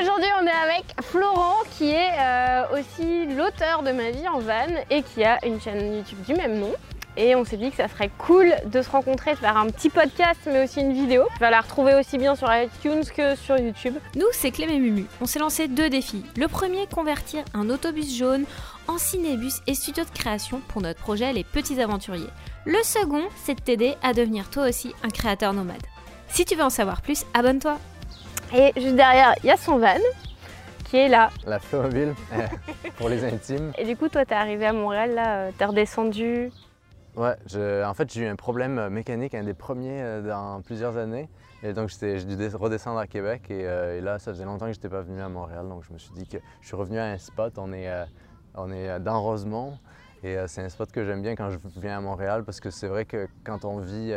Aujourd'hui, on est avec Florent qui est euh, aussi l'auteur de Ma vie en van et qui a une chaîne YouTube du même nom. Et on s'est dit que ça serait cool de se rencontrer, de faire un petit podcast mais aussi une vidéo. Tu vas la retrouver aussi bien sur iTunes que sur YouTube. Nous, c'est Clem et Mumu. On s'est lancé deux défis. Le premier, convertir un autobus jaune en cinébus et studio de création pour notre projet Les Petits Aventuriers. Le second, c'est de t'aider à devenir toi aussi un créateur nomade. Si tu veux en savoir plus, abonne-toi. Et juste derrière, il y a son van qui est là. La Flowmobile, pour les intimes. Et du coup, toi, t'es arrivé à Montréal, là, euh, t'es redescendu. Ouais, je- en fait, j'ai eu un problème euh, mécanique, un des premiers euh, dans plusieurs années. Et donc, j'ai dû redescendre à Québec. Et, euh, et là, ça faisait longtemps que je n'étais pas venu à Montréal. Donc, je me suis dit que je suis revenu à un spot. On est, euh, on est dans Rosemont. Et euh, c'est un spot que j'aime bien quand je viens à Montréal parce que c'est vrai que quand on vit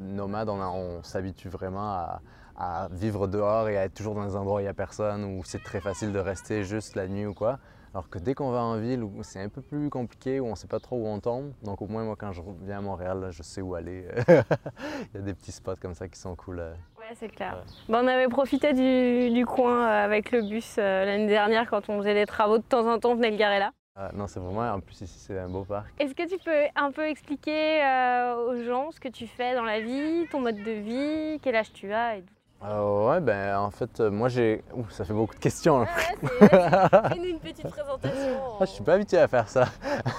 nomade, on s'habitue vraiment à, à vivre dehors et à être toujours dans des endroits où il n'y a personne, où c'est très facile de rester juste la nuit ou quoi. Alors que dès qu'on va en ville, où c'est un peu plus compliqué, où on ne sait pas trop où on tombe, donc au moins moi quand je reviens à Montréal, là, je sais où aller. Il y a des petits spots comme ça qui sont cool. euh. Ouais, c'est clair. Ouais. On avait profité du, du coin euh, avec le bus euh, l'année dernière quand on faisait des travaux. De temps en temps, on venait le garer là. Ah, non, c'est vraiment, en plus ici c'est un beau parc. Est-ce que tu peux un peu expliquer euh, aux gens ce que tu fais dans la vie, ton mode de vie, quel âge tu as et tout Euh, ouais, ben en fait, euh, moi j'ai. Ouh, ça fait beaucoup de questions. Fais-nous une petite présentation. Ah, je suis pas habitué à faire ça.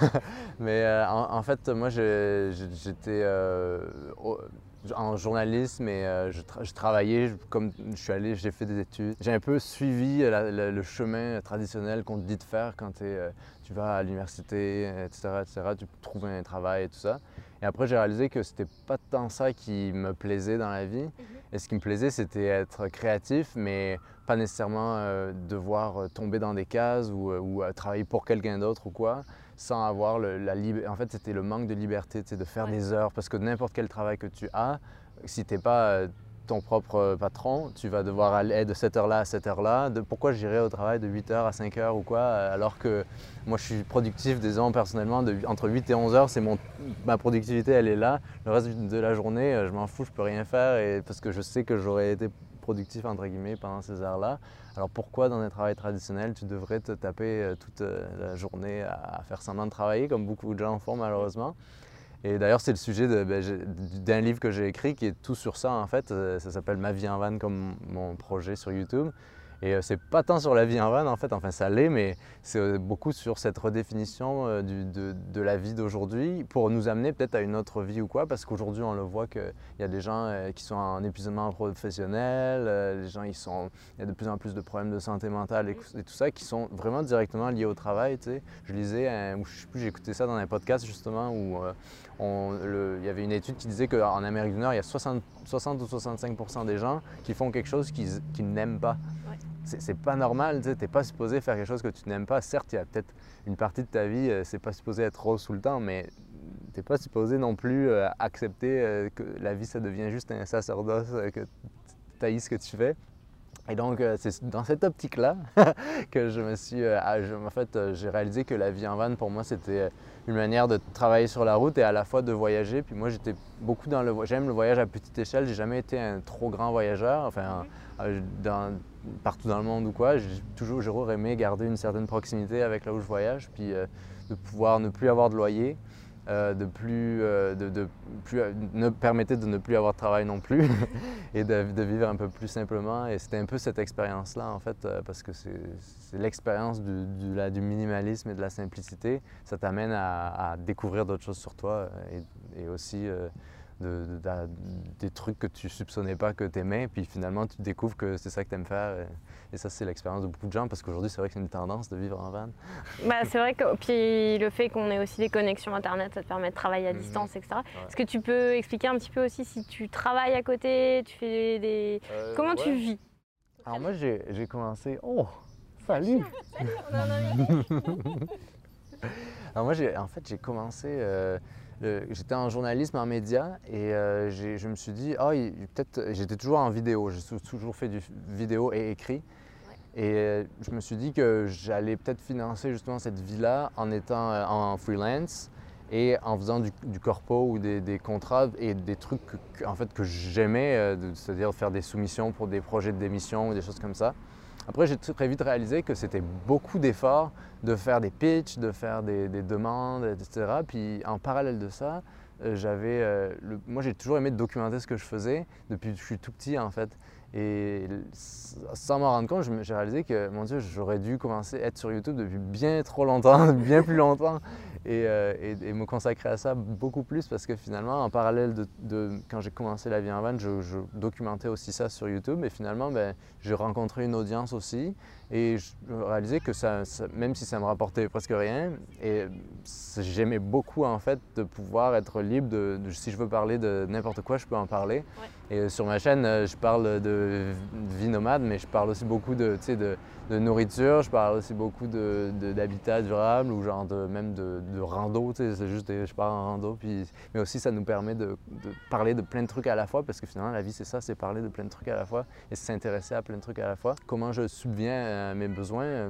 Mais euh, en, en fait, moi, j'étais en journalisme et je, tra- je travaillais je- comme je suis allé, j'ai fait des études. J'ai un peu suivi la- la- le chemin traditionnel qu'on te dit de faire quand tu vas à l'université, etc., etc., tu trouves un travail et tout ça. Et après, j'ai réalisé que c'était pas tant ça qui me plaisait dans la vie. Et ce qui me plaisait, c'était être créatif, mais pas nécessairement euh, devoir euh, tomber dans des cases ou, euh, ou, travailler pour quelqu'un d'autre ou quoi, sans avoir le- la liberté. En fait, c'était le manque de liberté, de faire Ouais. des heures, parce que n'importe quel travail que tu as, si tu n'es pas ton propre euh, patron, tu vas devoir aller de cette heure-là à cette heure-là. Pourquoi j'irais au travail de 8 heures à 5 heures ou quoi, euh, alors que moi je suis productif, disons personnellement, de, entre 8 et 11 heures, c'est mon, ma productivité, elle est là. Le reste de la journée, euh, je m'en fous, je peux rien faire, et, parce que je sais que j'aurais été productif entre guillemets pendant ces heures-là. Alors pourquoi dans un travail traditionnel tu devrais te taper toute la journée à faire semblant de travailler comme beaucoup de gens font malheureusement? Et d'ailleurs c'est le sujet ben, d'un livre que j'ai écrit qui est tout sur ça en fait. Euh, Ça s'appelle Ma vie en van comme mon projet sur YouTube. Et euh, c'est pas tant sur la vie en van en fait, enfin ça l'est, mais c'est euh, beaucoup sur cette redéfinition de, de la vie d'aujourd'hui pour nous amener peut-être à une autre vie ou quoi, parce qu'aujourd'hui on le voit qu'il y a des gens qui sont en épuisement professionnel, les gens ils sont, il y a de plus en plus de problèmes de santé mentale et, tout ça qui sont vraiment directement liés au travail. Tu sais. Je lisais, ou je sais plus, écouté ça dans un podcast justement où il y avait une étude qui disait qu'en Amérique du Nord il y a 60, 60 ou 65% des gens qui font quelque chose qu'ils n'aiment pas. Ouais. C'est pas normal, tu n'es pas supposé faire quelque chose que tu n'aimes pas. Certes, il y a peut-être une partie de ta vie, euh, c'est pas supposé être rose tout le temps, mais tu n'es pas supposé non plus euh, accepter euh, que la vie, ça devient juste un sacerdoce, que tu haïs ce que tu fais. Et donc, euh, c'est dans cette optique-là que je me suis. euh, ah, je- en fait, euh, j'ai réalisé que la vie en van, pour moi, c'était une manière de travailler sur la route et à la fois de voyager. Puis moi, j'étais beaucoup dans le. J'aime le voyage à petite échelle. J'ai jamais été un trop grand voyageur. Enfin, dans- partout dans le monde ou quoi. J'ai toujours, aimé garder une certaine proximité avec là où je voyage. Puis euh, de pouvoir ne plus avoir de loyer. Euh, de plus, euh, de, de plus ne permettait de ne plus avoir de travail non plus et de, vivre un peu plus simplement. Et c'était un peu cette expérience-là, en fait, euh, parce que c'est l'expérience du, du- minimalisme et de la simplicité. Ça t'amène à, découvrir d'autres choses sur toi et aussi euh, de- de- d'a- des trucs que tu soupçonnais pas que tu aimais. Puis finalement, tu découvres que c'est ça que tu aimes faire. Et, et ça, c'est l'expérience de beaucoup de gens, parce qu'aujourd'hui, c'est vrai que c'est une tendance de vivre en van. Bah, c'est vrai que puis le fait qu'on ait aussi des connexions internet, ça te permet de travailler à Mhm. distance, etc. Est-ce que tu peux expliquer un petit peu aussi si tu travailles à côté, tu fais des... Comment tu vis? Alors moi, j'ai j'ai commencé... Oh, salut Alors moi, j'ai- en fait, j'ai commencé... euh, J'étais en journalisme, en médias, et euh, je me suis dit, ah, peut-être... J'étais toujours en vidéo, j'ai toujours fait du vidéo et écrit. Et euh, je me suis dit que j'allais peut-être financer justement cette vie-là en étant euh, en freelance et en faisant du, du corpo ou des, des contrats et des trucs que, en fait, que j'aimais, euh, c'est-à-dire faire des soumissions pour des projets de démission ou des choses comme ça. Après, j'ai très vite réalisé que c'était beaucoup d'efforts de faire des pitchs, de faire des, des demandes, etc. Puis en parallèle de ça, euh, j'avais, euh, moi j'ai toujours aimé documenter ce que je faisais depuis que je suis tout petit en fait. Et sans m'en rendre compte, j'ai réalisé que, mon Dieu, j'aurais dû commencer à être sur YouTube depuis bien trop longtemps, bien plus longtemps, et, euh, et- et me consacrer à ça beaucoup plus parce que finalement, en parallèle de, de- quand j'ai commencé la vie en van, je, je documentais aussi ça sur YouTube, et finalement, ben, j'ai rencontré une audience aussi, et je réalisais que ça, ça- même si ça me rapportait presque rien, et j'aimais beaucoup en fait de pouvoir être libre de, de- si je veux parler de n'importe quoi, je peux en parler. Et euh, sur ma chaîne, euh, je parle de vie nomade, mais je parle aussi beaucoup de, de, de nourriture, je parle aussi beaucoup d'habitat durable ou genre de, même de, rando, c'est juste je parle en rando, puis, mais aussi ça nous permet de parler de plein de trucs à la fois parce que finalement la vie c'est ça, c'est parler de plein de trucs à la fois et s'intéresser à plein de trucs à la fois. Comment je subviens à mes besoins, euh,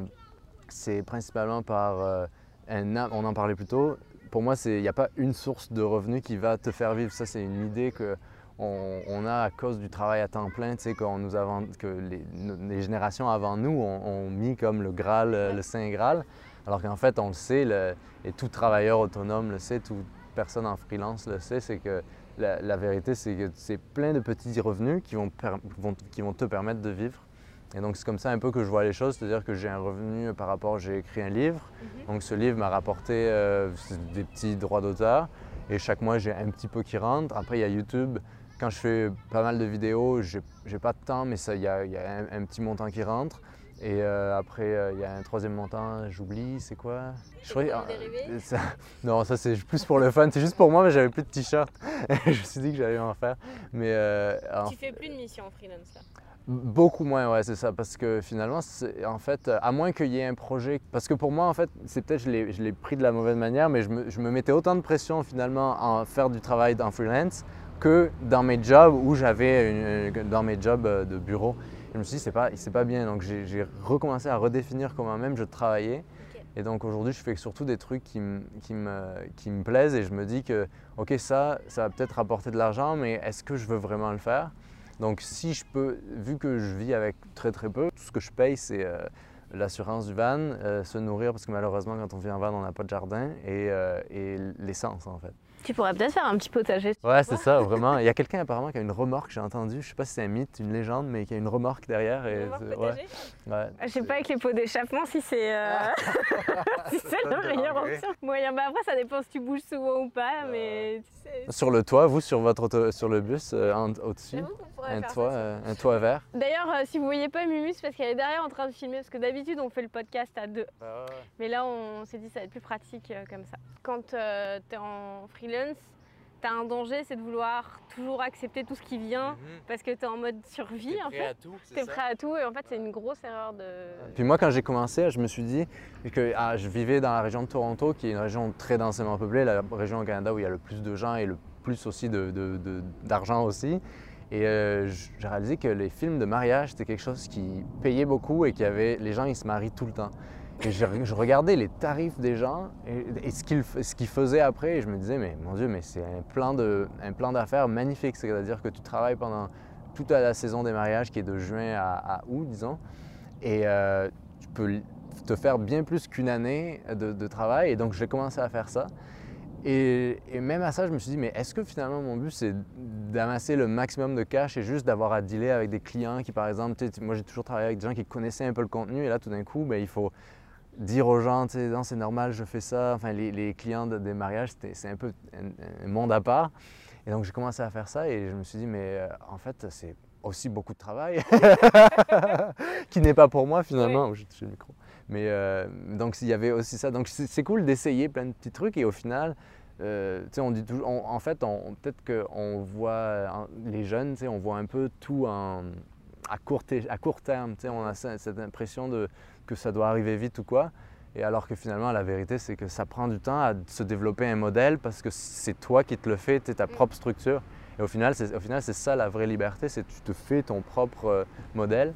c'est principalement par euh, un, on en parlait plus tôt, pour moi il n'y a pas une source de revenus qui va te faire vivre, ça c'est une idée que on, a à cause du travail à temps plein, tu sais, qu'on nous que les, générations avant nous ont, mis comme le Graal, euh, le Saint Graal, alors qu'en fait, on le sait, le- et tout travailleur autonome le sait, toute personne en freelance le sait, c'est que la, vérité, c'est que c'est plein de petits revenus qui vont- qui vont te permettre de vivre. Et donc, c'est comme ça un peu que je vois les choses, c'est-à-dire que j'ai un revenu par rapport, j'ai écrit un livre, donc ce livre m'a rapporté euh, des petits droits d'auteur, et chaque mois, j'ai un petit peu qui rentre. Après, il y a YouTube. Quand je fais pas mal de vidéos, j'ai pas de temps, mais il y a, il y a un, un petit montant qui rentre. Et euh, après, euh, il y a un troisième montant, j'oublie, c'est quoi? Je crois- ah, ça- Non, ça c'est plus pour le fun. C'est juste pour moi, mais j'avais plus de t-shirt. je me suis dit que j'allais en faire. Mais euh, Tu fais plus de mission en freelance là? Beaucoup moins, ouais, c'est ça. Parce que finalement, en fait, à moins qu'il y ait un projet. Parce que pour moi, en fait, c'est peut-être je l'ai- je l'ai pris de la mauvaise manière, mais je me, je me mettais autant de pression finalement à faire du travail en freelance que dans mes jobs où j'avais dans mes jobs euh, de bureau. Je me suis dit, c'est pas, pas bien. Donc j'ai recommencé à redéfinir comment même je travaillais. Et donc aujourd'hui, je fais surtout des trucs qui, me- qui, me, qui me plaisent et je me dis que, ok, ça, ça va peut-être rapporter de l'argent, mais est-ce que je veux vraiment le faire? Donc si je peux, vu que je vis avec très très peu, tout ce que je paye c'est euh, l'assurance du van, euh, se nourrir parce que malheureusement quand on vit en van on n'a pas de jardin et, euh, et l'essence en fait. Tu pourrais peut-être faire un petit potager. Ouais c'est ça vraiment. Il y a quelqu'un apparemment qui a une remorque, j'ai entendu, je sais pas si c'est un mythe, une légende, mais qui a une remorque derrière. Et, c'est- ouais, ouais. Je sais pas avec les pots d'échappement si c'est euh, si c'est la meilleure option. Moyen, bah après ça dépend si tu bouges souvent ou pas, mais tu sais. Sur le toit, vous sur votre auto- sur le bus euh, en- au-dessus, pourrait un faire toit, ça. euh, un toit vert. D'ailleurs, euh, si vous voyez pas Mumus, parce qu'elle est derrière en train de filmer, parce que d'habitude on fait le podcast à deux. Mais là, on s'est dit ça va être plus pratique euh, comme ça. Quand tu es en freelance, tu as un danger, c'est de vouloir toujours accepter tout ce qui vient parce que tu es en mode survie en fait. Tu es prêt à tout et en fait, c'est une grosse erreur de. Puis moi, quand j'ai commencé, je me suis dit que ah, je vivais dans la région de Toronto, qui est une région très densément peuplée, la région au Canada où il y a le plus de gens et le plus aussi de- de- de- d'argent aussi. Et euh, j'ai réalisé que les films de mariage, c'était quelque chose qui payait beaucoup et qui avait les gens, ils se marient tout le temps. Et je, regardais les tarifs des gens et, et ce qu'ils faisaient après, et je me disais, mais mon Dieu, mais c'est un plan d'affaires magnifique. C'est-à-dire que tu travailles pendant toute la saison des mariages, qui est de juin à, à août, disons, et euh, tu peux te faire bien plus qu'une année de travail. Et donc, j'ai commencé à faire ça. Et, et même à ça, je me suis dit, mais est-ce que finalement mon but, c'est d'amasser le maximum de cash et juste d'avoir à dealer avec des clients qui, par exemple, moi j'ai toujours travaillé avec des gens qui connaissaient un peu le contenu, et là, tout d'un coup, ben, il faut dire aux gens, non, c'est normal, je fais ça. Enfin, les, les clients de- des mariages, c'était- c'est un peu un, un monde à part. Et donc, j'ai commencé à faire ça et je me suis dit, mais euh, en fait, c'est aussi beaucoup de travail qui n'est pas pour moi finalement. Oh, J'ai touché le micro. Mais euh, donc, il y avait aussi ça. Donc, c'est cool d'essayer plein de petits trucs et au final, euh, tu sais, on dit toujours, on- en fait, peut-être qu'on voit en- les jeunes, tu sais, on voit un peu tout en, à, court, à court terme. tu sais, On a ce- cette impression de, que ça doit arriver vite ou quoi. Et alors que finalement, la vérité, c'est que ça prend du temps à se développer un modèle parce que c'est toi qui te le fais, tu ta propre structure. Et au final, c'est au final, c'est ça la vraie liberté, c'est que tu te fais ton propre euh, modèle,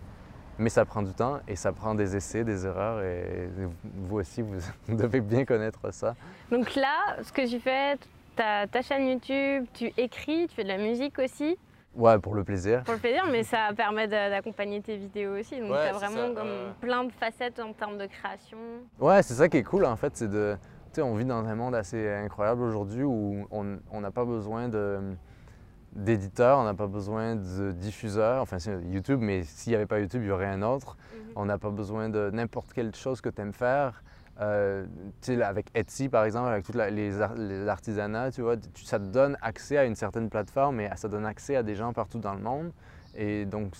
mais ça prend du temps et ça prend des essais, des erreurs. Et vous aussi, vous, devez bien connaître ça. Donc là, ce que tu fais, tu as ta chaîne YouTube, tu écris, tu fais de la musique aussi. Ouais, pour le plaisir. Pour le plaisir, mais ça permet d'accompagner tes vidéos aussi. Donc, Ouais, tu as c'est vraiment ça, comme plein de facettes en termes de création. Ouais, c'est ça qui est cool en fait, c'est de. Tu sais, on vit dans un monde assez incroyable aujourd'hui où on on n'a pas besoin de d'éditeurs, on n'a pas besoin de diffuseurs, enfin c'est YouTube, mais s'il n'y avait pas YouTube, il y aurait un autre. Mhm. On n'a pas besoin de n'importe quelle chose que tu aimes faire. Euh, là, avec Etsy par exemple, avec tous les, ar- les artisanats, tu vois, tu- ça te donne accès à une certaine plateforme et ça donne accès à des gens partout dans le monde. Et donc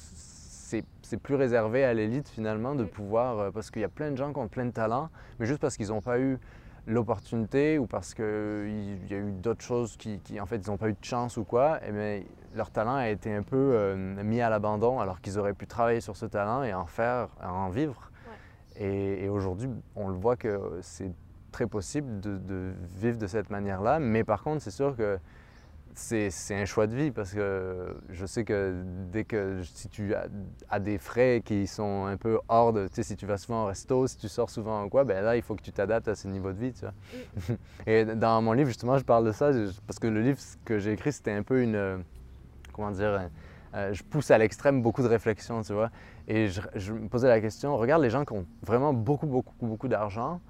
c'est plus réservé à l'élite finalement de pouvoir, euh, parce qu'il y a plein de gens qui ont plein de talents, mais juste parce qu'ils n'ont pas eu l'opportunité ou parce qu'il y a eu d'autres choses qui, qui, en fait, ils n'ont pas eu de chance ou quoi, et bien, leur talent a été un peu euh, mis à l'abandon alors qu'ils auraient pu travailler sur ce talent et en faire, en vivre. Et, et aujourd'hui, on le voit que c'est très possible de, de vivre de cette manière-là, mais par contre, c'est sûr que c'est un choix de vie parce que je sais que dès que si tu as, as des frais qui sont un peu hors de, tu sais, si tu vas souvent au resto, si tu sors souvent ou quoi, ben là il faut que tu t'adaptes à ce niveau de vie, tu vois. Et dans mon livre justement, je parle de ça parce que le livre que j'ai écrit c'était un peu une, comment dire, euh, je pousse à l'extrême beaucoup de réflexion, tu vois. Et je, je me posais la question, regarde les gens qui ont vraiment beaucoup, beaucoup, beaucoup d'argent,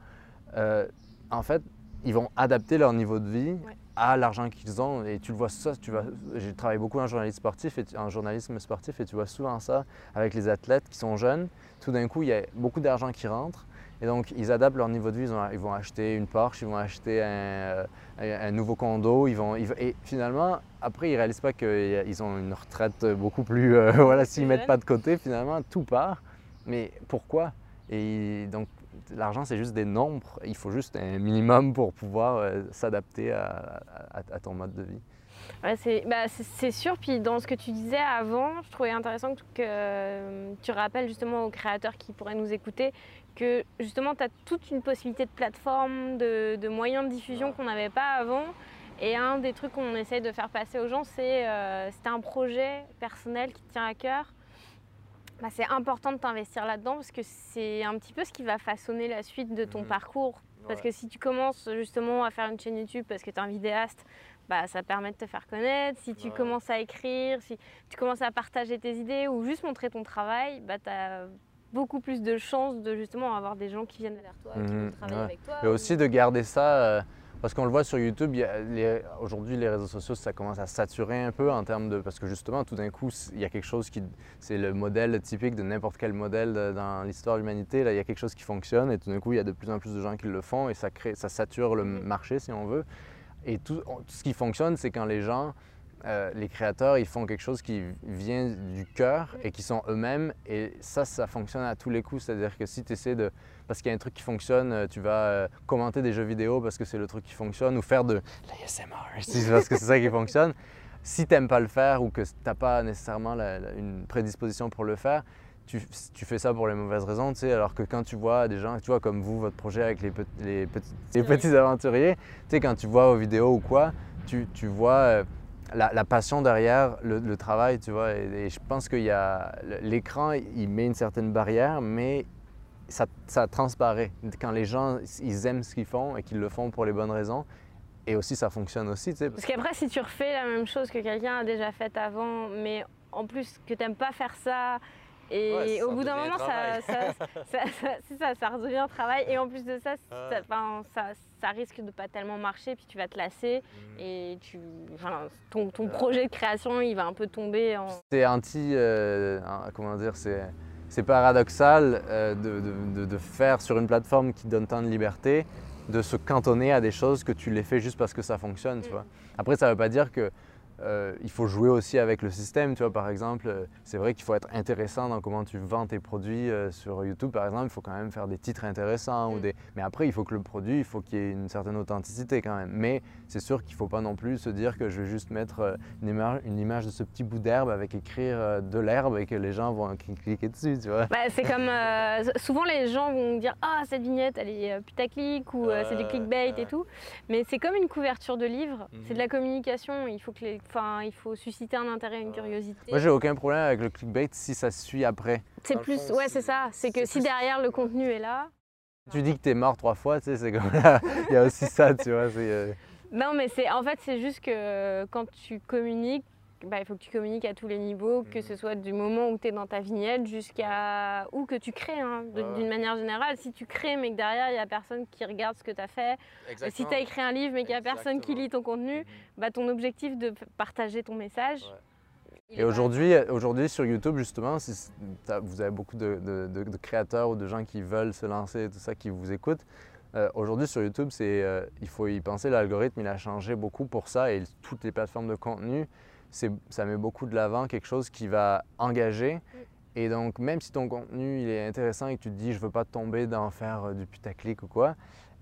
euh, en fait, ils vont adapter leur niveau de vie Ouais. À l'argent qu'ils ont. Et tu le vois ça, tu vois, j'ai travaillé beaucoup en journalisme sportif et en journalisme sportif et tu vois souvent ça avec les athlètes qui sont jeunes. Tout d'un coup, il y a beaucoup d'argent qui rentre. Et donc, ils adaptent leur niveau de vie. Ils, ont- ils vont acheter une Porsche, ils vont acheter un, euh, un- nouveau condo. Ils vont, ils- et finalement, après, ils ne réalisent pas qu'ils ont une retraite beaucoup plus. euh, voilà, s'ils ne mettent pas de côté, finalement, tout part. Mais pourquoi? Et donc, l'argent, c'est juste des nombres. Il faut juste un minimum pour pouvoir euh, s'adapter à, à- à ton mode de vie. Ouais, c'est bah, c'est- sûr. Puis dans ce que tu disais avant, je trouvais intéressant que, euh, tu rappelles justement aux créateurs qui pourraient nous écouter que justement tu as toute une possibilité de plateforme, de, de moyens de diffusion qu'on n'avait pas avant. Et un des trucs qu'on essaye de faire passer aux gens, c'est euh, un projet personnel qui te tient à cœur, bah, c'est important de t'investir là-dedans parce que c'est un petit peu ce qui va façonner la suite de ton Mhm. parcours. Parce que si tu commences justement à faire une chaîne YouTube parce que tu es un vidéaste, bah, ça permet de te faire connaître. Si tu Ouais. commences à écrire, si tu commences à partager tes idées ou juste montrer ton travail, bah, tu as beaucoup plus de chances de justement avoir des gens qui viennent vers toi et qui Mhm, veulent travailler ouais. avec toi. Et ou- aussi de garder ça, euh, parce qu'on le voit sur YouTube, aujourd'hui les réseaux sociaux, ça commence à saturer un peu en termes de... Parce que justement, tout d'un coup, il y a quelque chose qui... C'est le modèle typique de n'importe quel modèle de- dans l'histoire de l'humanité. Là, il y a quelque chose qui fonctionne et tout d'un coup, il y a de plus en plus de gens qui le font et ça, crée, ça sature le Mhm. marché, si on veut. Et tout ce qui fonctionne, c'est quand les gens... euh, les créateurs, ils font quelque chose qui vient du cœur et qui sont eux-mêmes. Et ça, ça fonctionne à tous les coups. C'est-à-dire que si tu essaies de parce qu'il y a un truc qui fonctionne, euh, tu vas euh, commenter des jeux vidéo parce que c'est le truc qui fonctionne ou faire de l'ASMR parce que c'est ça qui fonctionne. Si tu n'aimes pas le faire ou que tu n'as pas nécessairement la- la- une prédisposition pour le faire, tu, tu fais ça pour les mauvaises raisons, tu sais, alors que quand tu vois des gens, tu vois, comme vous, votre projet avec les, pe- les petits, les petits aventuriers, tu sais, quand tu vois aux vidéos ou quoi, tu, tu vois euh, la, la passion derrière le, le travail, tu vois, et, et je pense qu'il y a, l'écran, il met une certaine barrière, mais ça, ça transparaît quand les gens ils aiment ce qu'ils font et qu'ils le font pour les bonnes raisons. Et aussi, ça fonctionne aussi, tu sais. Parce qu'après, si tu refais la même chose que quelqu'un a déjà fait avant, mais en plus que tu n'aimes pas faire ça, et Ouais, au bout d'un moment, ça, ça, ça, ça- c'est ça, ça redevient un travail. Et en plus de ça, Ouais. ça, ça risque de pas tellement marcher, puis tu vas te lasser, et tu, enfin, ton, ton Ouais. projet de création, il va un peu tomber en... C'est anti. euh, comment dire C'est. C'est paradoxal euh, de, de- de- de faire sur une plateforme qui donne tant de liberté, de se cantonner à des choses que tu les fais juste parce que ça fonctionne, tu Mm. vois. Après, ça ne veut pas dire que euh, il faut jouer aussi avec le système, tu vois. Par exemple, euh, c'est vrai qu'il faut être intéressant dans comment tu vends tes produits euh, sur YouTube, par exemple. Il faut quand même faire des titres intéressants ou Mm. des. Mais après, il faut que le produit, il faut qu'il y ait une certaine authenticité quand même. Mais c'est sûr qu'il ne faut pas non plus se dire que je vais juste mettre une image, une image de ce petit bout d'herbe avec écrire de l'herbe et que les gens vont cl- cliquer dessus, tu vois. Bah, c'est comme euh, souvent les gens vont dire ah cette vignette elle est putaclic ou c'est du clickbait et tout mais c'est comme une couverture de livre c'est de la Mhm. communication il faut que les enfin il faut susciter un intérêt une curiosité Moi, j'ai aucun problème avec le clickbait si ça se suit après. c'est plus fond, ouais c'est- ça c'est que si derrière le contenu est là Tu dis que t'es mort trois fois, tu sais, c'est comme là. Il y a aussi ça, tu vois. c'est, euh, non mais c'est en fait c'est juste que quand tu communiques bah, il faut que tu communiques à tous les niveaux, que ce soit du moment où tu es dans ta vignette jusqu'à où que tu crées, hein, ouais. d'une manière générale. Si tu crées, mais que derrière, il n'y a personne qui regarde ce que tu as fait, si tu as écrit un livre, mais qu'il n'y a personne qui lit ton contenu, Mhm. bah, ton objectif de partager ton message. Ouais. Et aujourd'hui, aujourd'hui sur YouTube, justement, si vous avez beaucoup de, de- de- de créateurs ou de gens qui veulent se lancer et tout ça, qui vous écoutent. Euh, aujourd'hui sur YouTube, c'est, euh, il faut y penser, l'algorithme il a changé beaucoup pour ça et toutes les plateformes de contenu, ça met beaucoup de l'avant quelque chose qui va engager. Et donc même si ton contenu il est intéressant et que tu te dis je veux pas tomber dans faire euh, du putaclic ou quoi,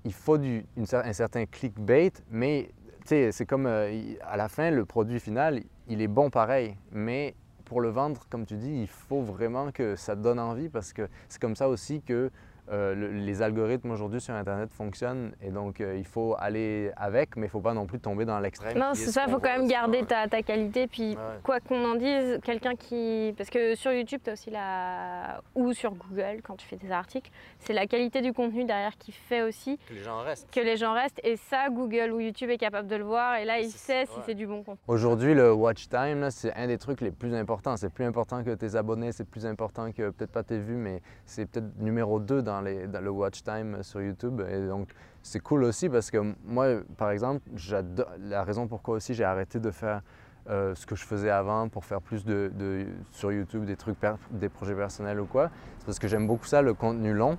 il faut du, une un certain clickbait, mais tu sais, c'est comme euh, à la fin, le produit final, il est bon pareil. Mais pour le vendre, comme tu dis, il faut vraiment que ça donne envie parce que c'est comme ça aussi que euh, le- les algorithmes aujourd'hui sur Internet fonctionnent. Et donc, euh, il faut aller avec, mais il ne faut pas non plus tomber dans l'extrême. Non, c'est ce ça, il faut quand même garder ta, ta qualité. Puis, Ouais. quoi qu'on en dise, quelqu'un qui. Parce que sur YouTube, tu as aussi la. Ou sur Google, quand tu fais des articles, c'est la qualité du contenu derrière qui fait aussi Que les gens restent. que les gens restent. Et ça, Google ou YouTube est capable de le voir. Et là, il sait si c'est du bon contenu. Aujourd'hui, le watch time, c'est un des trucs les plus importants. C'est plus important que tes abonnés, c'est plus important que peut-être pas tes vues, mais c'est peut-être numéro 2 dans, les, dans le watch time sur YouTube. Et donc, c'est cool aussi parce que moi, par exemple, la raison pourquoi aussi j'ai arrêté de faire euh, ce que je faisais avant pour faire plus de, de- sur YouTube des trucs, des projets personnels ou quoi. C'est parce que j'aime beaucoup ça, le contenu long.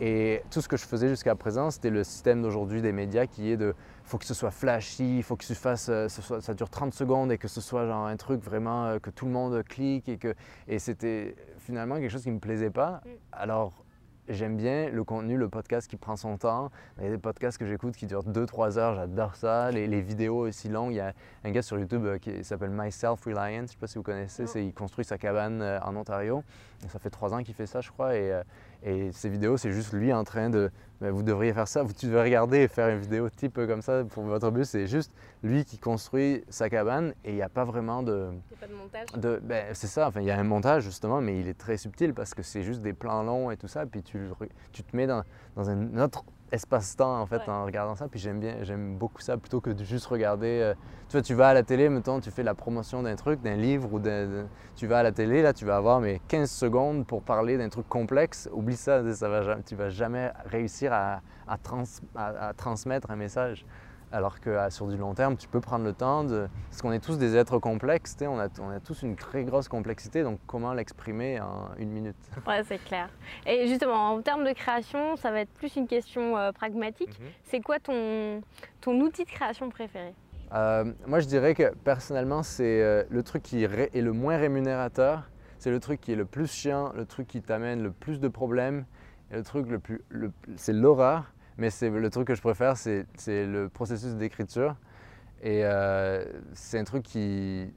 Et tout ce que je faisais jusqu'à présent, c'était le système d'aujourd'hui des médias qui est de faut que ce soit flashy, faut que euh, ce soit- ça dure 30 secondes et que ce soit genre un truc vraiment euh, que tout le monde clique et que et c'était finalement quelque chose qui me plaisait pas. Mm. Alors j'aime bien le contenu, le podcast qui prend son temps. Il y a des podcasts que j'écoute qui durent 2-3 heures, j'adore ça. Les, les vidéos aussi longues, il y a un gars sur YouTube euh, qui s'appelle Myself Reliance, je ne sais pas si vous connaissez, il construit sa cabane euh, en Ontario. Ça fait 3 ans qu'il fait ça, je crois. Et, euh, et ces vidéos, c'est juste lui en train de. Ben, vous devriez faire ça, vous tu devez regarder et faire une vidéo type comme ça pour votre bus. C'est juste lui qui construit sa cabane et il n'y a pas vraiment de. C'est pas de montage. de ben, c'est ça, enfin, il y a un montage justement, mais il est très subtil parce que c'est juste des plans longs et tout ça. Puis tu, tu te mets dans, dans un autre espace-temps en fait Ouais. en regardant ça. Puis j'aime bien, j'aime beaucoup ça plutôt que de juste regarder. euh, tu vois, tu vas à la télé, mettons, tu fais la promotion d'un truc, d'un livre ou d'un. Tu vas à la télé, là, tu vas avoir mais 15 secondes pour parler d'un truc complexe. Oublie ça, ça va tu vas jamais réussir à, à trans- à- à transmettre un message. Alors que ah, sur du long terme, tu peux prendre le temps de. Parce qu'on est tous des êtres complexes, on a, on a tous une très grosse complexité, donc comment l'exprimer en une minute? Ouais, c'est clair. Et justement, en termes de création, ça va être plus une question euh, pragmatique. C'est quoi ton, ton outil de création préféré? Euh, Moi, je dirais que personnellement, c'est euh, le truc qui est le moins rémunérateur, c'est le truc qui est le plus chiant, le truc qui t'amène le plus de problèmes, et le truc le plus. le- c'est l'horreur, mais c'est le truc que je préfère, c'est le processus d'écriture. Et euh, c'est un truc qui,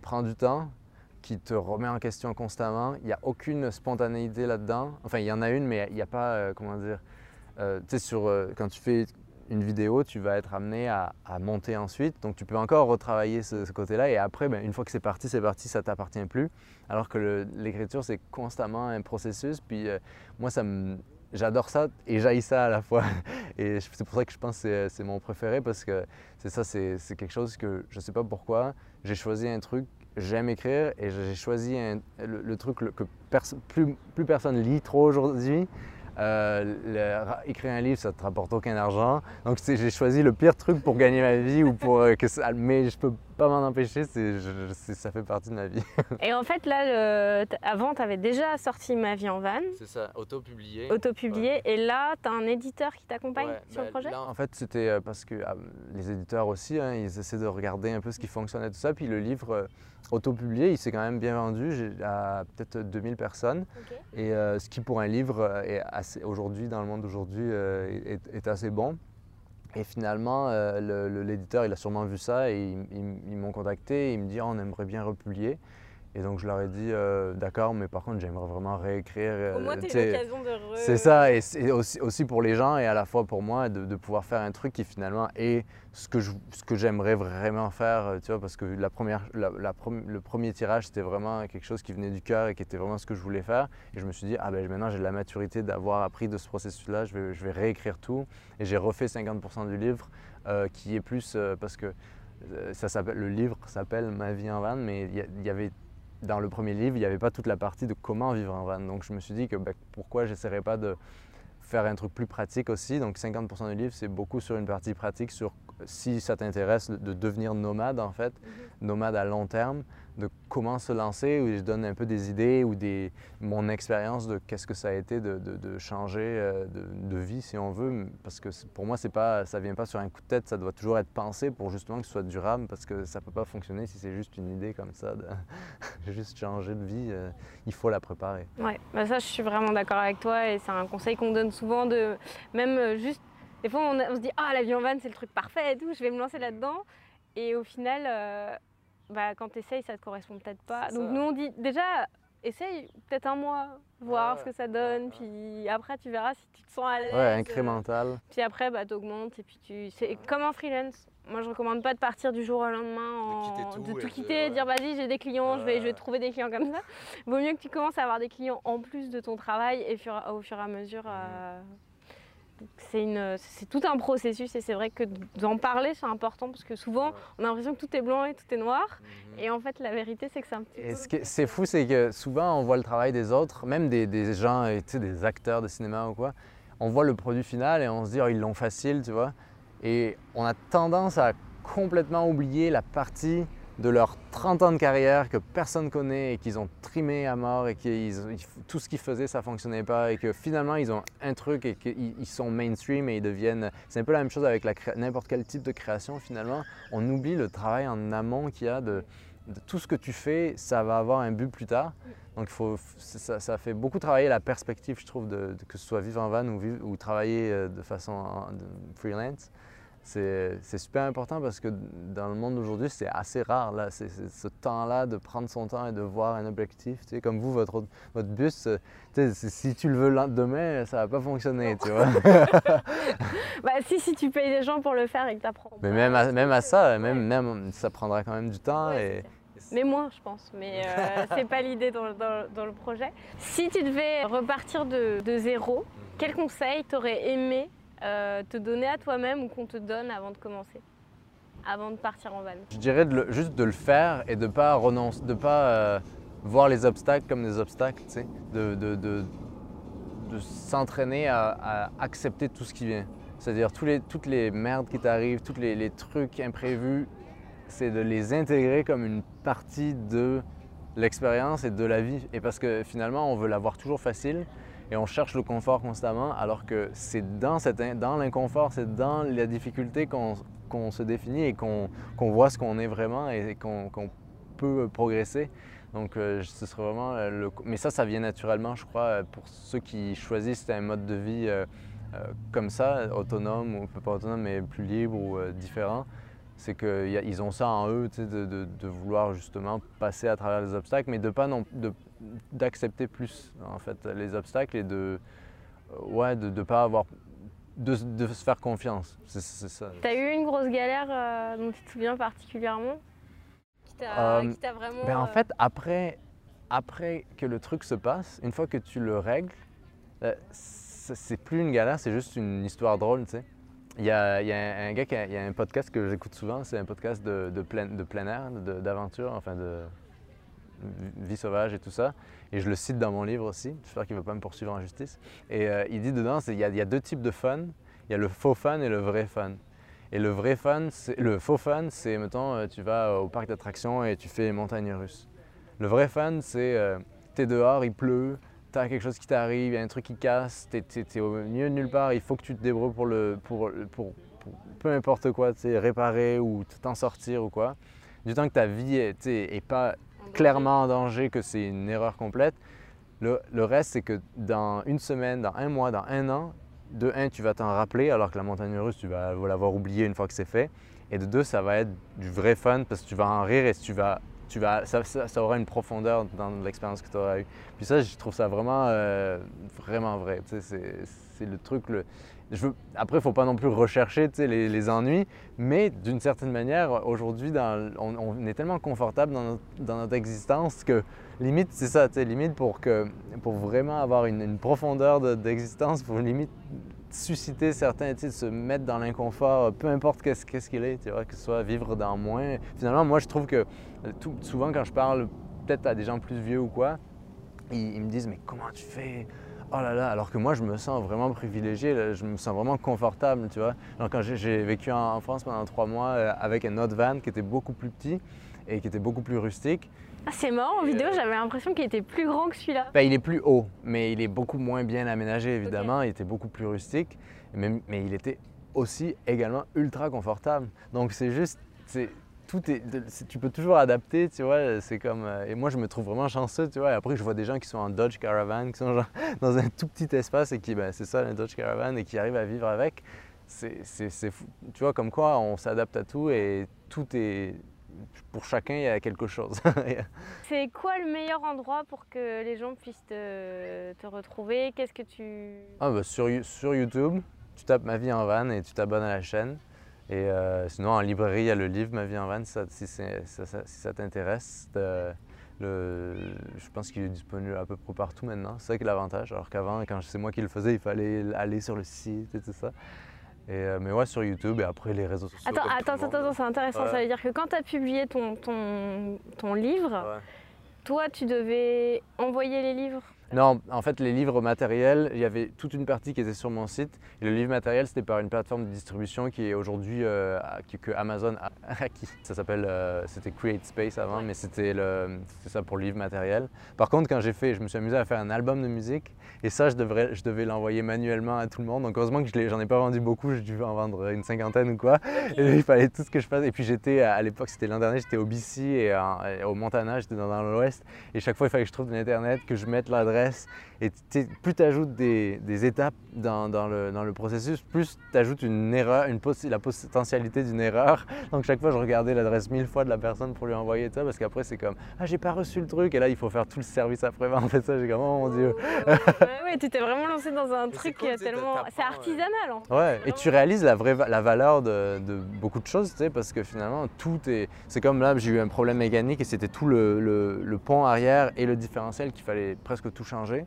prend du temps, qui te remet en question constamment. Il n'y a aucune spontanéité là-dedans. Enfin, il y en a une, mais il n'y a pas, euh, comment dire, euh, tu sais, sur, quand tu fais une vidéo, tu vas être amené à, monter ensuite. Donc, tu peux encore retravailler ce, côté-là. Et après, ben, une fois que c'est parti, c'est parti, ça t'appartient plus. Alors que l'écriture, c'est constamment un processus. Puis, moi, ça me, j'adore ça et j'haïs ça à la fois. Et c'est pour ça que je pense que c'est- mon préféré parce que c'est ça, c'est quelque chose que je ne sais pas pourquoi. J'ai choisi un truc, j'aime écrire et j'ai choisi le, truc que plus, plus personne lit trop aujourd'hui. Euh, écrire un livre, ça ne te rapporte aucun argent. Donc j'ai choisi le pire truc pour gagner ma vie ou pour euh, que ça, mais je peux pas m'en empêcher. c'est- je- je- c'est- ça fait partie de ma vie. Et en fait, là, le- avant, tu avais déjà sorti Ma vie en van, C'est ça, auto-publié. auto-publié, et là, tu as un éditeur qui t'accompagne sur le projet? En fait, c'était euh, parce que ah, les éditeurs aussi, hein, ils essaient de regarder un peu ce qui fonctionne et tout ça. Puis le livre euh, auto-publié, il s'est quand même bien vendu j'ai- à peut-être 2000 personnes. Et euh, ce qui pour un livre euh, est assez, aujourd'hui, dans le monde d'aujourd'hui, euh, est, est assez bon. Et finalement, euh, l'éditeur, il a sûrement vu ça et ils, m'ont contacté. Et ils me disent, Ah, on aimerait bien republier. Et donc je leur ai dit, euh, d'accord, mais par contre, j'aimerais vraiment réécrire. euh, Au moins, tu tu as sais, eu l'occasion de re... c'est ça, et aussi, aussi pour les gens et à la fois pour moi de, de pouvoir faire un truc qui finalement est ce que, je- ce que j'aimerais vraiment faire, euh, tu vois, parce que la première, la- le premier tirage c'était vraiment quelque chose qui venait du cœur et qui était vraiment ce que je voulais faire. Et je me suis dit, ah ben maintenant j'ai la maturité d'avoir appris de ce processus-là, je vais, je vais réécrire tout. Et j'ai refait 50% du livre euh, qui est plus euh, parce que euh, ça s'appelle, le livre s'appelle Ma vie en van, mais il y, a- il y avait dans le premier livre, il n'y avait pas toute la partie de comment vivre en van. Donc je me suis dit que ben, pourquoi j'essaierais pas de faire un truc plus pratique aussi. Donc 50% du livre, c'est beaucoup sur une partie pratique, sur si ça t'intéresse de- de devenir nomade en fait, nomade à long terme, de comment se lancer, où je donne un peu des idées ou des, mon expérience de qu'est-ce que ça a été de, de- de changer euh, de, de vie si on veut. Parce que pour moi, c'est pas, ça vient pas sur un coup de tête, ça doit toujours être pensé pour justement que ce soit durable parce que ça peut pas fonctionner si c'est juste une idée comme ça, de juste changer de vie. euh, il faut la préparer. Ouais, bah ça je suis vraiment d'accord avec toi et c'est un conseil qu'on donne souvent de même euh, juste des fois on, se dit ah la vie en van c'est le truc parfait et tout, je vais me lancer là-dedans et au final euh, bah, quand tu essayes ça te correspond peut-être pas. Donc nous on dit déjà essaye peut-être un mois, voir Ouais. ce que ça donne puis après tu verras si tu te sens à l'aise. Ouais, incrémental. Puis après bah t'augmentes et puis tu c'est comme un freelance. Moi je recommande pas de partir du jour au lendemain en- tout de et tout de- quitter, ouais. dire vas-y j'ai des clients, je vais, je vais trouver des clients comme ça. Vaut mieux que tu commences à avoir des clients en plus de ton travail et au fur et à mesure. euh, donc c'est tout un processus et c'est vrai que d'en parler c'est important parce que souvent on a l'impression que tout est blanc et tout est noir et en fait la vérité c'est que c'est un petit Et peu- ce qui est- c'est fou, c'est que souvent on voit le travail des autres, même des, des gens, tu sais, des acteurs de cinéma ou quoi. On voit le produit final et on se dit, oh, ils l'ont facile, tu vois. Et on a tendance à complètement oublier la partie de leurs 30 ans de carrière que personne connaît et qu'ils ont trimé à mort et que tout ce qu'ils faisaient ça fonctionnait pas et que finalement ils ont un truc et qu'ils ils sont mainstream et ils deviennent. C'est un peu la même chose avec n'importe quel type de création finalement. On oublie le travail en amont qu'il y a de, tout ce que tu fais, ça va avoir un but plus tard. Donc faut, ça, fait beaucoup travailler la perspective, je trouve, de, que ce soit vivre en van ou, travailler euh, de façon freelance. C'est super important parce que dans le monde d'aujourd'hui, c'est assez rare, là, ce temps-là de prendre son temps et de voir un objectif. Tu sais, comme vous, votre, votre bus, euh, tu sais, si- tu le veux demain, ça va pas fonctionner, tu vois. Bah si si tu payes des gens pour le faire et que tu apprends. Mais même à, même à ça, même, même, ça prendra quand même du temps. Ouais, et, Mais moins, je pense. Mais euh, c'est pas l'idée dans, le- dans dans le projet. Si tu devais repartir de, de zéro, quel conseil t'aurais aimé euh, te donner à toi-même ou qu'on te donne avant de commencer Avant de partir en van Je dirais juste de le faire et de pas renoncer, de pas euh, voir les obstacles comme des obstacles, tu sais, de, s'entraîner à, accepter tout ce qui vient. C'est-à-dire toutes les merdes qui t'arrivent, tous les trucs imprévus, c'est de les intégrer comme une partie de l'expérience et de la vie. Et parce que finalement, on veut l'avoir toujours facile et on cherche le confort constamment, alors que c'est dans, dans l'inconfort, c'est dans la difficulté qu'on qu'on se définit et qu'on qu'on voit ce qu'on est vraiment et qu'on peut progresser. Donc euh, ce serait vraiment euh, le... Mais ça, ça vient naturellement, je crois, euh, pour ceux qui choisissent un mode de vie euh, euh, comme ça, autonome, ou pas autonome, mais plus libre ou euh, différent. C'est qu'ils ont ça en eux, de, de- de vouloir justement passer à travers les obstacles, mais de pas non de- d'accepter plus en fait les obstacles et de euh, ouais de pas avoir de, de se faire confiance. C'est ça. T'as eu une grosse galère euh, dont tu te souviens particulièrement? Qui t'a Euh, qui t'a vraiment. Ben, en fait, après, après que le truc se passe, une fois que tu le règles, euh, c'est plus une galère, c'est juste une histoire drôle, tu sais. Il y a, il y a un, gars qui a, il y a un podcast que j'écoute souvent, c'est un podcast de, de, plein, de plein air, d'aventure, enfin de vie sauvage et tout ça. Et je le cite dans mon livre aussi, j'espère qu'il ne va pas me poursuivre en justice. Et euh, il dit dedans, il y, a, deux types de fun. Il y a le faux fun et le vrai fun. Et le vrai c'est- le faux fun, c'est, mettons, euh, tu vas au parc d'attractions et tu fais les montagnes russes. Le vrai fun, c'est euh, t'es dehors, il pleut, t'as quelque chose qui t'arrive, il y a un truc qui casse, t'es, t'es au milieu de nulle part, il faut que tu te débrouilles pour, le, pour, pour, pour peu importe quoi, réparer ou t'en sortir ou quoi. Du temps que ta vie est, est pas clairement en danger, que c'est une erreur complète. Le, le reste, c'est que dans une semaine, dans un mois, dans un an, de un, tu vas t'en rappeler, alors que la montagne russe, tu vas l'avoir oublié une fois que c'est fait. Et de deux, ça va être du vrai fun parce que tu vas en rire et tu vas, tu vas, ça, ça- ça aura une profondeur dans l'expérience que tu auras eue. Puis ça, je trouve ça vraiment, euh, vraiment vrai. Tu sais, c'est, le truc, le, après, il ne faut pas non plus rechercher les, ennuis, mais d'une certaine manière, aujourd'hui, on, est tellement confortable dans notre, existence que limite, c'est ça, limite pour, que, pour vraiment avoir une, profondeur de- d'existence, faut limite susciter certains, sais, se mettre dans l'inconfort, peu importe qu'est-ce qu'il est, tu vois, que ce soit vivre dans moins. Finalement, moi, je trouve que souvent, quand je parle peut-être à des gens plus vieux ou quoi, ils me disent, mais comment tu fais? Oh là là, alors que moi, je me sens vraiment privilégié, là, je me sens vraiment confortable, tu vois. Genre, quand j'ai- vécu en, en France pendant trois mois euh, avec un autre van qui était beaucoup plus petit et qui était beaucoup plus rustique, Ah, c'est marrant, en vidéo, euh, j'avais l'impression qu'il était plus grand que celui-là. ben, il est plus haut, mais il est beaucoup moins bien aménagé, évidemment. Il était beaucoup plus rustique, mais, mais il était aussi également ultra confortable. Donc, c'est juste, tout est, c'est- tu peux toujours adapter, tu vois. C'est comme, euh, et moi, je me trouve vraiment chanceux, tu vois. Et après, je vois des gens qui sont en Dodge Caravan, qui sont genre dans un tout petit espace et qui, ben, c'est ça, un Dodge Caravan, et qui arrivent à vivre avec. C'est, fou. Tu vois, comme quoi, on s'adapte à tout et tout est, pour chacun, il y a quelque chose. C'est quoi le meilleur endroit pour que les gens puissent te, te retrouver? Qu'est-ce que tu. Ah bah, sur, sur YouTube, tu tapes Ma vie en van et tu t'abonnes à la chaîne. Et euh, sinon, en librairie, il y a le livre Ma vie en van, si ça, si ça- ça- si ça t'intéresse. Euh, le- je pense qu'il est disponible à peu près partout maintenant. C'est ça qui est l'avantage. Alors qu'avant, quand c'est moi qui le faisais, il fallait aller sur le site et tout ça. Et, euh, mais ouais, sur YouTube et après les réseaux sociaux. Attends, attends, monde. attends, attends, c'est intéressant. Ouais. Ça veut dire que quand tu as publié ton, ton, ton livre, Ouais. toi, tu devais envoyer les livres? Non, en fait, les livres matériels, il y avait toute une partie qui était sur mon site. Et le livre matériel, c'était par une plateforme de distribution qui est aujourd'hui euh, que Amazon a acquis. Ça s'appelle, euh, c'était Create Space avant, mais c'était ça pour le livre matériel. Par contre, quand j'ai fait, je me suis amusé à faire un album de musique. Et ça, je, devrais, je devais l'envoyer manuellement à tout le monde. Donc, heureusement que je j'en ai pas vendu beaucoup. J'ai dû en vendre une cinquantaine ou quoi. Et il fallait tout ce que je fasse. Et puis, j'étais, à à l'époque, c'était l'an dernier, j'étais au BC et en- et au Montana, j'étais dans, dans l'Ouest. Et chaque fois, il fallait que je trouve de l'Internet, que je mette l'adresse. Et plus tu ajoutes des, des étapes dans, dans le, dans le processus, plus tu ajoutes une erreur, une la potentialité d'une erreur. Donc chaque fois, je regardais l'adresse mille fois de la personne pour lui envoyer ça, parce qu'après, c'est comme Ah, j'ai pas reçu le truc. Et là, il faut faire tout le service après-vente. En fait, ça, j'ai comme Oh mon Dieu. ouais, ouais, tu t'es vraiment lancé dans un truc cool, tellement. C'est artisanal en fait. Ouais, et tu réalises la vraie va- la valeur de, de beaucoup de choses, tu sais, parce que finalement, tout est. C'est comme là, j'ai eu un problème mécanique et c'était tout le, le- le pont arrière et le différentiel qu'il fallait presque tout changer.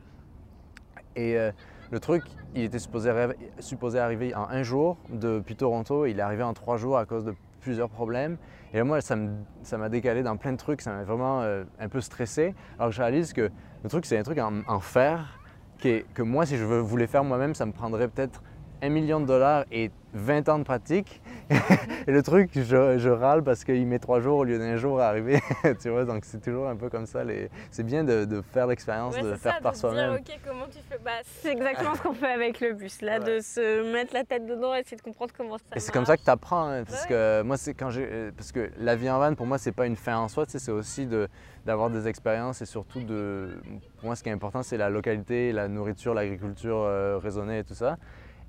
Et euh, le truc, il était supposé, arri- supposé arriver en un jour depuis Toronto. Il est arrivé en trois jours à cause de plusieurs problèmes. Et là, moi, ça m'a décalé dans plein de trucs. Ça m'a vraiment euh, un peu stressé. Alors que je réalise que le truc, c'est un truc en, fer qui est- que moi, si je voulais faire moi-même, ça me prendrait peut-être un million de dollars et 20 ans de pratique. et le truc, je, je râle parce qu'il met trois jours au lieu d'un jour à arriver. tu vois, donc c'est toujours un peu comme ça. les- C'est bien de, de faire l'expérience, Ouais, de faire ça, par soi-même. ok, comment tu fais? Bah, C'est exactement ce qu'on fait avec le bus, là, Ouais. de se mettre la tête dedans et essayer de comprendre comment ça Et c'est comme ça que tu apprends. parce Ouais. que moi, c'est quand j'ai. euh, Parce que la vie en van, pour moi, c'est pas une fin en soi, c'est aussi de- d'avoir des expériences et surtout de. Pour moi, ce qui est important, c'est la localité, la nourriture, l'agriculture euh, raisonnée et tout ça.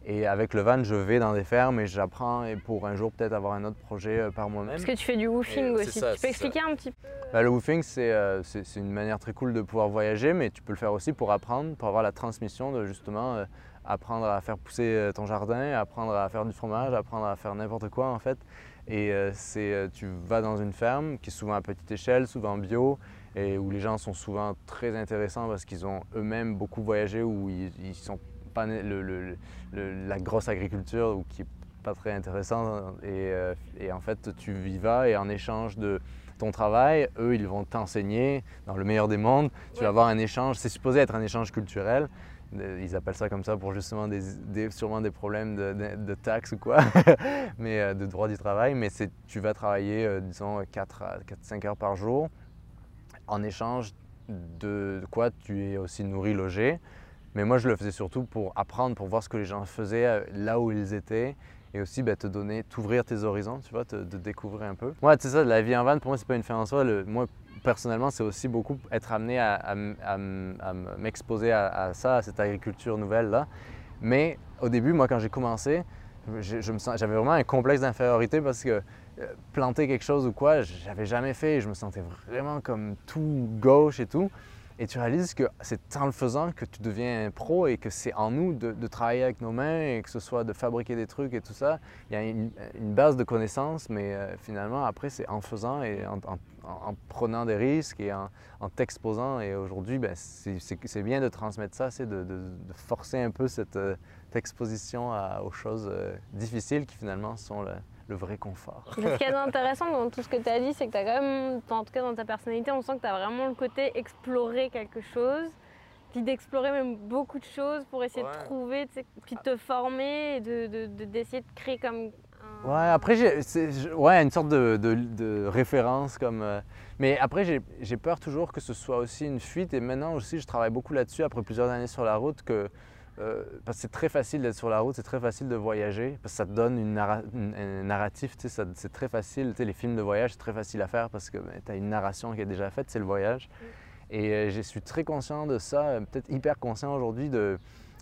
Et avec le van, je vais dans des fermes et j'apprends et pour un jour peut-être avoir un autre projet euh, par moi-même. Parce que tu fais du woofing Et c'est aussi. ça, tu peux expliquer un petit peu Bah, le woofing, c'est euh, une manière très cool de pouvoir voyager, mais tu peux le faire aussi pour apprendre, pour avoir la transmission de justement euh, apprendre à faire pousser euh, ton jardin, apprendre à faire du fromage, apprendre à faire n'importe quoi en fait. Et euh, c'est, euh, tu vas dans une ferme qui est souvent à petite échelle, souvent bio, et où les gens sont souvent très intéressants parce qu'ils ont eux-mêmes beaucoup voyagé, où ils, ils sont pas né- le- le- le- la grosse agriculture, ou qui est pas très intéressant. Et, euh, et en fait, tu y vas et en échange de ton travail, eux, ils vont t'enseigner dans le meilleur des mondes. Tu vas avoir un échange, c'est supposé être un échange culturel. Euh, Ils appellent ça comme ça pour justement des, des- sûrement des problèmes de, de- de taxes ou quoi, mais euh, de droit du travail. Mais tu vas travailler, disons, 4 à 5 heures par jour en échange de quoi tu es aussi nourri, logé. Mais moi, je le faisais surtout pour apprendre, pour voir ce que les gens faisaient euh, là où ils étaient et aussi ben, te donner, t'ouvrir tes horizons, tu vois, te, découvrir un peu. Ouais, c'est ça, la vie en van, pour moi, c'est pas une fin en soi. Moi, personnellement, c'est aussi beaucoup être amené à, m'exposer à, ça, à cette agriculture nouvelle-là. Mais au début, moi, quand j'ai commencé, j'avais vraiment un complexe d'infériorité parce que euh, planter quelque chose ou quoi, j'avais jamais fait je me sentais vraiment comme tout gauche et tout. Et tu réalises que c'est en le faisant que tu deviens un pro et que c'est en nous de, travailler avec nos mains et que ce soit de fabriquer des trucs et tout ça. Il y a une, base de connaissances, mais euh, finalement, après, c'est en faisant et en, en, en, prenant des risques et en, t'exposant. Et aujourd'hui, ben, c'est bien de transmettre ça, c'est de, forcer un peu cette, euh, exposition aux choses euh, difficiles qui finalement sont le, le vrai confort. Ce qui est intéressant dans tout ce que tu as dit, c'est que tu as quand même, en tout cas dans ta personnalité, on sent que tu as vraiment le côté explorer quelque chose, puis d'explorer même beaucoup de choses pour essayer ouais. de trouver, puis de te former et d'essayer de, de, de, de, créer comme. Ouais, après, j'ai ouais, une sorte de, de référence comme. Euh, mais après, j'ai peur toujours que ce soit aussi une fuite et maintenant aussi, je travaille beaucoup là-dessus après plusieurs années sur la route que euh, parce que c'est très facile d'être sur la route, c'est très facile de voyager, parce que ça te donne une, narra une un narratif, c'est très facile. Les films de voyage, c'est très facile à faire parce que ben, tu as une narration qui est déjà faite, c'est le voyage. Et euh, je suis très conscient de ça, euh, peut-être hyper conscient aujourd'hui de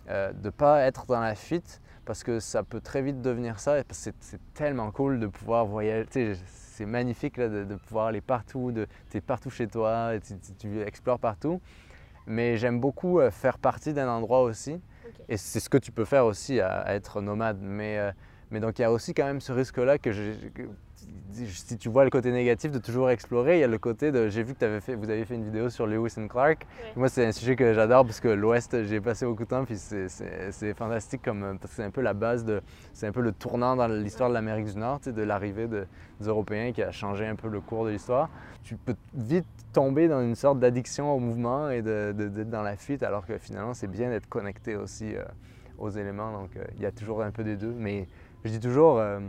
ne euh, pas être dans la fuite, parce que ça peut très vite devenir ça, parce que c'est tellement cool de pouvoir voyager. C'est magnifique là, de, de, pouvoir aller partout, tu es partout chez toi, tu, tu explores partout. Mais j'aime beaucoup faire partie d'un endroit aussi. Et c'est ce que tu peux faire aussi à, être nomade. Mais, euh, mais donc il y a aussi quand même ce risque-là que, que, si tu vois le côté négatif de toujours explorer, il y a le côté de. J'ai vu que avais fait, vous avez fait une vidéo sur Lewis and Clark. Oui. Moi, c'est un sujet que j'adore parce que l'Ouest, j'ai passé beaucoup de temps, puis c'est fantastique comme. Parce que c'est un peu la base de. C'est un peu le tournant dans l'histoire de l'Amérique du Nord, de l'arrivée de, des Européens qui a changé un peu le cours de l'histoire. Tu peux vite tomber dans une sorte d'addiction au mouvement et d'être de, de, dans la fuite, alors que finalement, c'est bien d'être connecté aussi euh, aux éléments. Donc, euh, il y a toujours un peu des deux. Mais je dis toujours. Euh,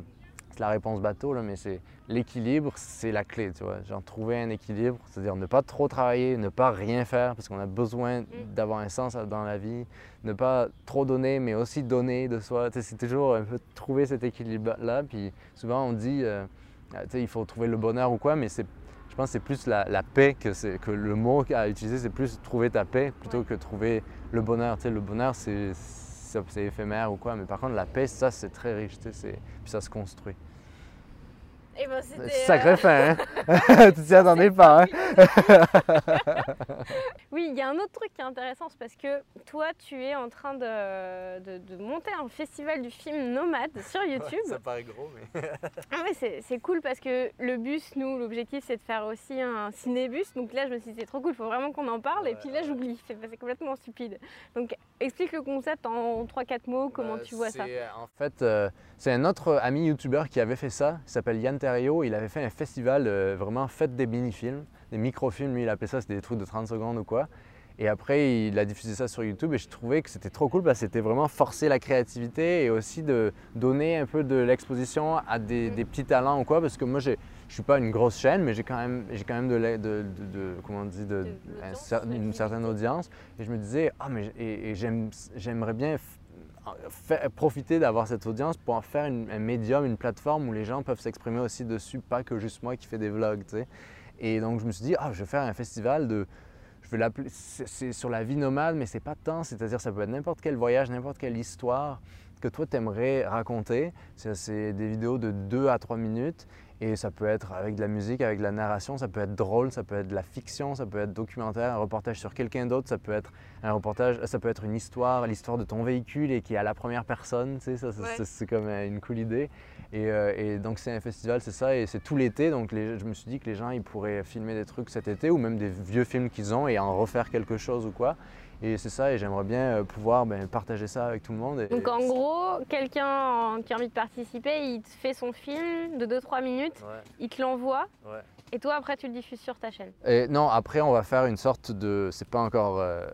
la réponse bateau, là, mais c'est l'équilibre, c'est la clé, tu vois. Genre trouver un équilibre, c'est-à-dire ne pas trop travailler, ne pas rien faire, parce qu'on a besoin mm. d'avoir un sens dans la vie, ne pas trop donner, mais aussi donner de soi. C'est toujours un peu trouver cet équilibre-là, puis souvent on dit, euh, il faut trouver le bonheur ou quoi, mais c'est je pense que c'est plus la, la, paix que, que le mot à utiliser, c'est plus trouver ta paix plutôt que trouver le bonheur. Tu sais, le bonheur, c'est c'est éphémère ou quoi, mais par contre, la paix, ça, c'est très riche, tu sais, puis ça se construit. Et ben Sacré euh... fin, hein? tu t'y attendais pas, hein? oui, il y a un autre truc qui est intéressant, c'est parce que toi, tu es en train de, de, de, monter un festival du film Nomade sur YouTube. ça paraît gros, mais... ah ouais, c'est cool parce que le bus, nous, l'objectif, c'est de faire aussi un cinébus. Donc là, je me suis dit, c'est trop cool, il faut vraiment qu'on en parle. Ouais, et puis là, j'oublie, c'est complètement stupide. Donc, explique le concept en 3-4 mots, comment bah, tu vois ça. En fait, euh, c'est un autre ami youtubeur qui avait fait ça, il s'appelle Yann il avait fait un festival euh, vraiment fait des mini-films, des micro-films, lui il appelait ça, c'était des trucs de 30 secondes ou quoi. Et après, il a diffusé ça sur YouTube et je trouvais que c'était trop cool parce que c'était vraiment forcer la créativité et aussi de donner un peu de l'exposition à des, des, petits talents ou quoi. Parce que moi, je ne suis pas une grosse chaîne, mais j'ai quand même, quand même de, de, de, de, comment on dit, un, une certaine audience. Et je me disais, ah, mais et, et j'aimerais bien profiter d'avoir cette audience pour en faire un médium, une plateforme où les gens peuvent s'exprimer aussi dessus, pas que juste moi qui fais des vlogs. Et donc je me suis dit, ah, je vais faire un festival de. Je vais l'appeler. C'est sur la vie nomade, mais c'est pas tant. C'est-à-dire, ça peut être n'importe quel voyage, n'importe quelle histoire que toi tu aimerais raconter. C'est des vidéos de 2 à 3 minutes et ça peut être avec de la musique, avec de la narration, ça peut être drôle, ça peut être de la fiction, ça peut être documentaire, un reportage sur quelqu'un d'autre, ça peut être un reportage, ça peut être une histoire, l'histoire de ton véhicule et qui est à la première personne, tu sais, ça, ouais. c'est comme une cool idée. Et, euh, et donc c'est un festival, c'est ça, et c'est tout l'été, donc les, je me suis dit que les gens ils pourraient filmer des trucs cet été ou même des vieux films qu'ils ont et en refaire quelque chose ou quoi. Et c'est ça, et j'aimerais bien euh, pouvoir ben, partager ça avec tout le monde. Donc en gros, quelqu'un qui a envie de participer, il te fait son film de 2-3 minutes, ouais. il te l'envoie, ouais. et toi après tu le diffuses sur ta chaîne. Et non, après on va faire une sorte de... C'est pas encore euh,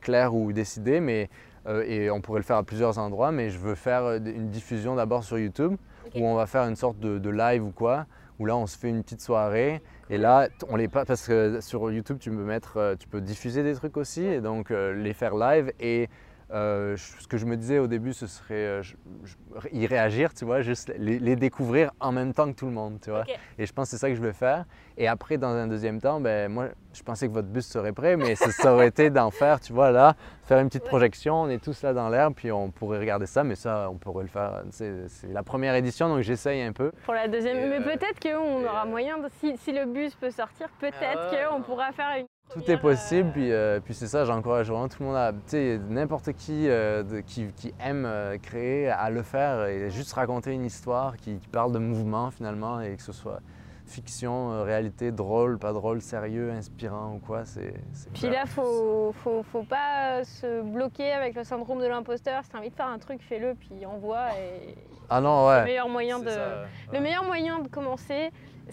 clair ou décidé, mais... Euh, et on pourrait le faire à plusieurs endroits, mais je veux faire une diffusion d'abord sur YouTube, okay. où on va faire une sorte de, de live ou quoi, où là on se fait une petite soirée. Et là on les pas parce que sur YouTube tu peux mettre euh, tu peux diffuser des trucs aussi. Et donc euh, les faire live. Et euh, ce que je me disais au début ce serait euh, je, je, y réagir tu vois juste les, les, découvrir en même temps que tout le monde tu vois okay. et je pense que c'est ça que je vais faire et après dans un deuxième temps ben moi je pensais que votre bus serait prêt mais ça aurait été d'en faire tu vois là faire une petite ouais. projection on est tous là dans l'herbe puis on pourrait regarder ça mais ça on pourrait le faire c'est la première édition donc j'essaye un peu pour la deuxième et mais euh, peut-être qu'on aura moyen de, si, si, le bus peut sortir peut-être ah, qu'on pourra faire une Tout est possible, puis, euh, puis c'est ça, j'encourage vraiment tout le monde à, tu sais, n'importe qui, euh, de- qui qui aime euh, créer, à le faire et juste raconter une histoire qui, qui parle de mouvement finalement et que ce soit fiction, euh, réalité, drôle, pas drôle, sérieux, inspirant ou quoi, c'est... Puis clair. là, faut, faut, faut pas euh, se bloquer avec le syndrome de l'imposteur. Si t'as envie de faire un truc, fais-le, puis envoie. Et Ah non, le ouais. meilleur moyen de, ça, le ouais. meilleur moyen de commencer,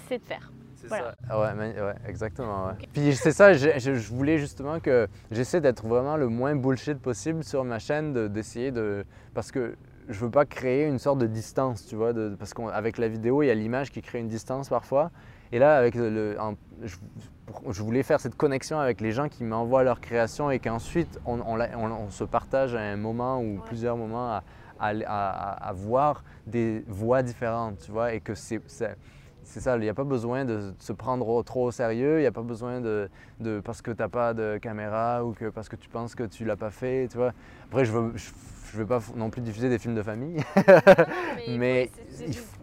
c'est de faire. C'est Voilà. ça. Ah ouais, exactement. ouais. Puis c'est ça, je, voulais justement que j'essaie d'être vraiment le moins bullshit possible sur ma chaîne, de- d'essayer de, Parce que je veux pas créer une sorte de distance, tu vois, de- parce qu'avec la vidéo, il y a l'image qui crée une distance parfois. Et là, avec le, en- je, voulais faire cette connexion avec les gens qui m'envoient leur création et qu'ensuite on, on la- on- on se partage à un moment ou plusieurs moments à, à- à- à voir des voix différentes, tu vois, et que c'est c'est- ça, il n'y a pas besoin de se prendre trop au sérieux, il n'y a pas besoin de, de- parce que tu n'as pas de caméra ou que parce que tu penses que tu l'as pas fait, tu vois. Après, je veux, je, je veux pas non plus diffuser des films de famille, mais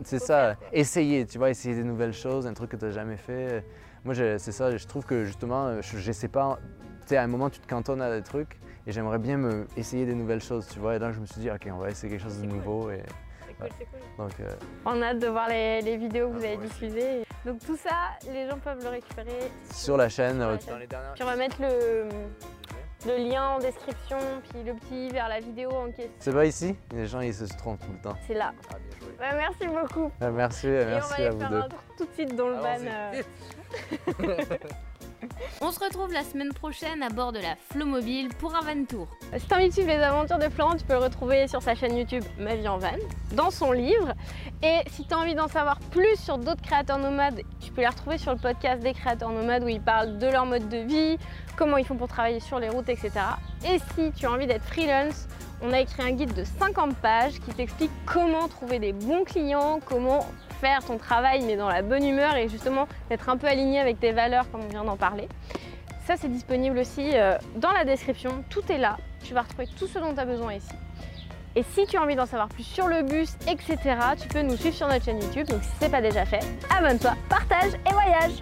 c'est ça, essayer, tu vois, essayer des nouvelles choses, un truc que tu n'as jamais fait. Moi, c'est ça, je trouve que justement, je j'essaie pas, tu sais, à un moment, tu te cantonnes à des trucs et j'aimerais bien me essayer des nouvelles choses, tu vois. Et là, je me suis dit, ok, on va essayer quelque chose de nouveau. Et, C'est cool, c'est cool. donc, euh, On a hâte de voir les, les vidéos que vous Ah, avez diffusées. Donc tout ça, les gens peuvent le récupérer. sur la chaîne, Sur la euh, chaîne. dans les dernières Puis on va mettre le, le lien en description, puis le petit vers la vidéo en question. C'est pas ici? Les gens, ils se trompent tout le temps. C'est là. Ah, bien joué. Merci beaucoup. Ah, Merci, Et on va merci aller à vous faire deux. un tour tout de suite dans le van. On se retrouve la semaine prochaine à bord de la Flowmobile pour un van tour. Si t'as envie de suivre les aventures de Florent, tu peux le retrouver sur sa chaîne YouTube Ma vie en van, dans son livre. Et si t'as envie d'en savoir plus sur d'autres créateurs nomades, tu peux les retrouver sur le podcast des créateurs nomades où ils parlent de leur mode de vie, comment ils font pour travailler sur les routes, etc. Et si tu as envie d'être freelance, on a écrit un guide de 50 pages qui t'explique comment trouver des bons clients, comment faire ton travail mais dans la bonne humeur et justement d'être un peu aligné avec tes valeurs comme on vient d'en parler. Ça, c'est disponible aussi euh, dans la description. Tout est là. Tu vas retrouver tout ce dont tu as besoin ici. Et si tu as envie d'en savoir plus sur le bus, etc., tu peux nous suivre sur notre chaîne YouTube. Donc si ce n'est pas déjà fait, abonne-toi, partage et voyage